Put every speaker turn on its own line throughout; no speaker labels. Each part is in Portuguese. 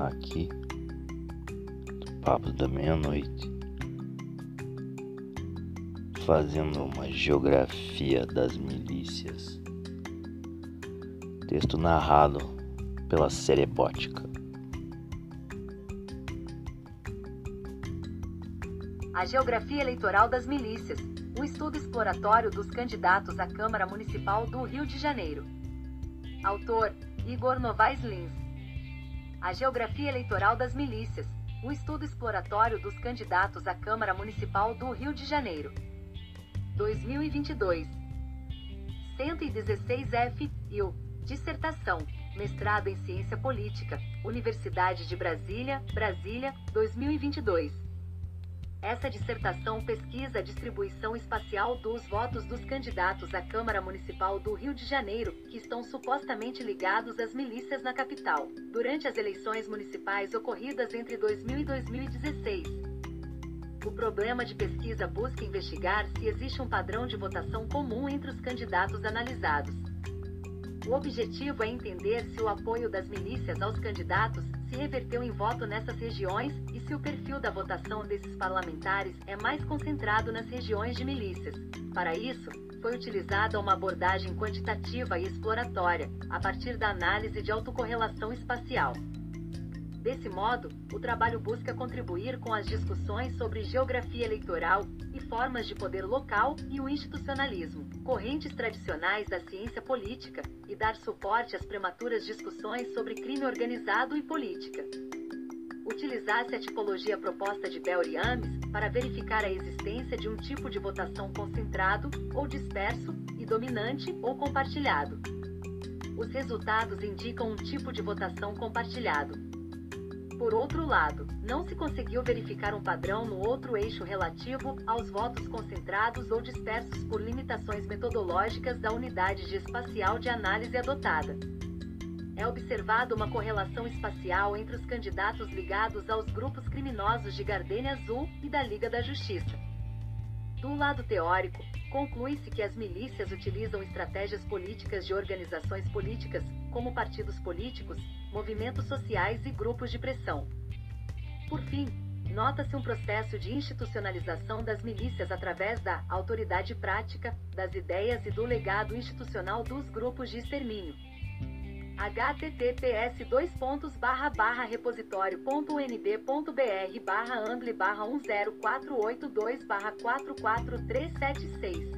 aqui Papo da Meia-Noite, fazendo uma geografia das milícias. Texto narrado pela Cerebótica.
A Geografia Eleitoral das Milícias, um estudo exploratório dos candidatos à Câmara Municipal do Rio de Janeiro. Autor: Igor Novaes Lins. A Geografia Eleitoral das Milícias, um estudo exploratório dos candidatos à Câmara Municipal do Rio de Janeiro. 2022. 116 F. o Dissertação. Mestrado em Ciência Política. Universidade de Brasília, Brasília, 2022. Essa dissertação pesquisa a distribuição espacial dos votos dos candidatos à Câmara Municipal do Rio de Janeiro, que estão supostamente ligados às milícias na capital, durante as eleições municipais ocorridas entre 2000 e 2016. O problema de pesquisa busca investigar se existe um padrão de votação comum entre os candidatos analisados. O objetivo é entender se o apoio das milícias aos candidatos se reverteu em voto nessas regiões e se o perfil da votação desses parlamentares é mais concentrado nas regiões de milícias. Para isso, foi utilizada uma abordagem quantitativa e exploratória, a partir da análise de autocorrelação espacial. Desse modo, o trabalho busca contribuir com as discussões sobre geografia eleitoral e formas de poder local e o institucionalismo, correntes tradicionais da ciência política, e dar suporte às prematuras discussões sobre crime organizado e política. Utilizasse a tipologia proposta de Bell e Ames para verificar a existência de um tipo de votação concentrado ou disperso e dominante ou compartilhado. Os resultados indicam um tipo de votação compartilhado, por outro lado, não se conseguiu verificar um padrão no outro eixo relativo aos votos concentrados ou dispersos por limitações metodológicas da unidade de espacial de análise adotada. É observada uma correlação espacial entre os candidatos ligados aos grupos criminosos de Gardenia Azul e da Liga da Justiça. Do lado teórico, conclui-se que as milícias utilizam estratégias políticas de organizações políticas, como partidos políticos, movimentos sociais e grupos de pressão. Por fim, nota-se um processo de institucionalização das milícias através da autoridade prática, das ideias e do legado institucional dos grupos de extermínio. Https repositório.unb.br barra amble barra 10482 barra 44376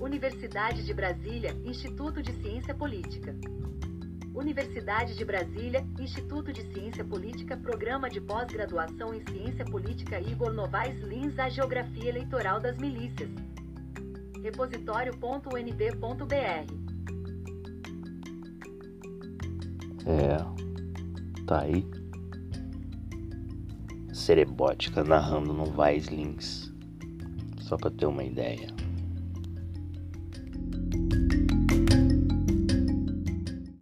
Universidade de Brasília, Instituto de Ciência Política. Universidade de Brasília, Instituto de Ciência Política, Programa de Pós-Graduação em Ciência Política Igor Novaes Lins A Geografia Eleitoral das Milícias. Repositório.unb.br
É, tá aí. Cerebótica narrando no Vais Lins. Só pra ter uma ideia.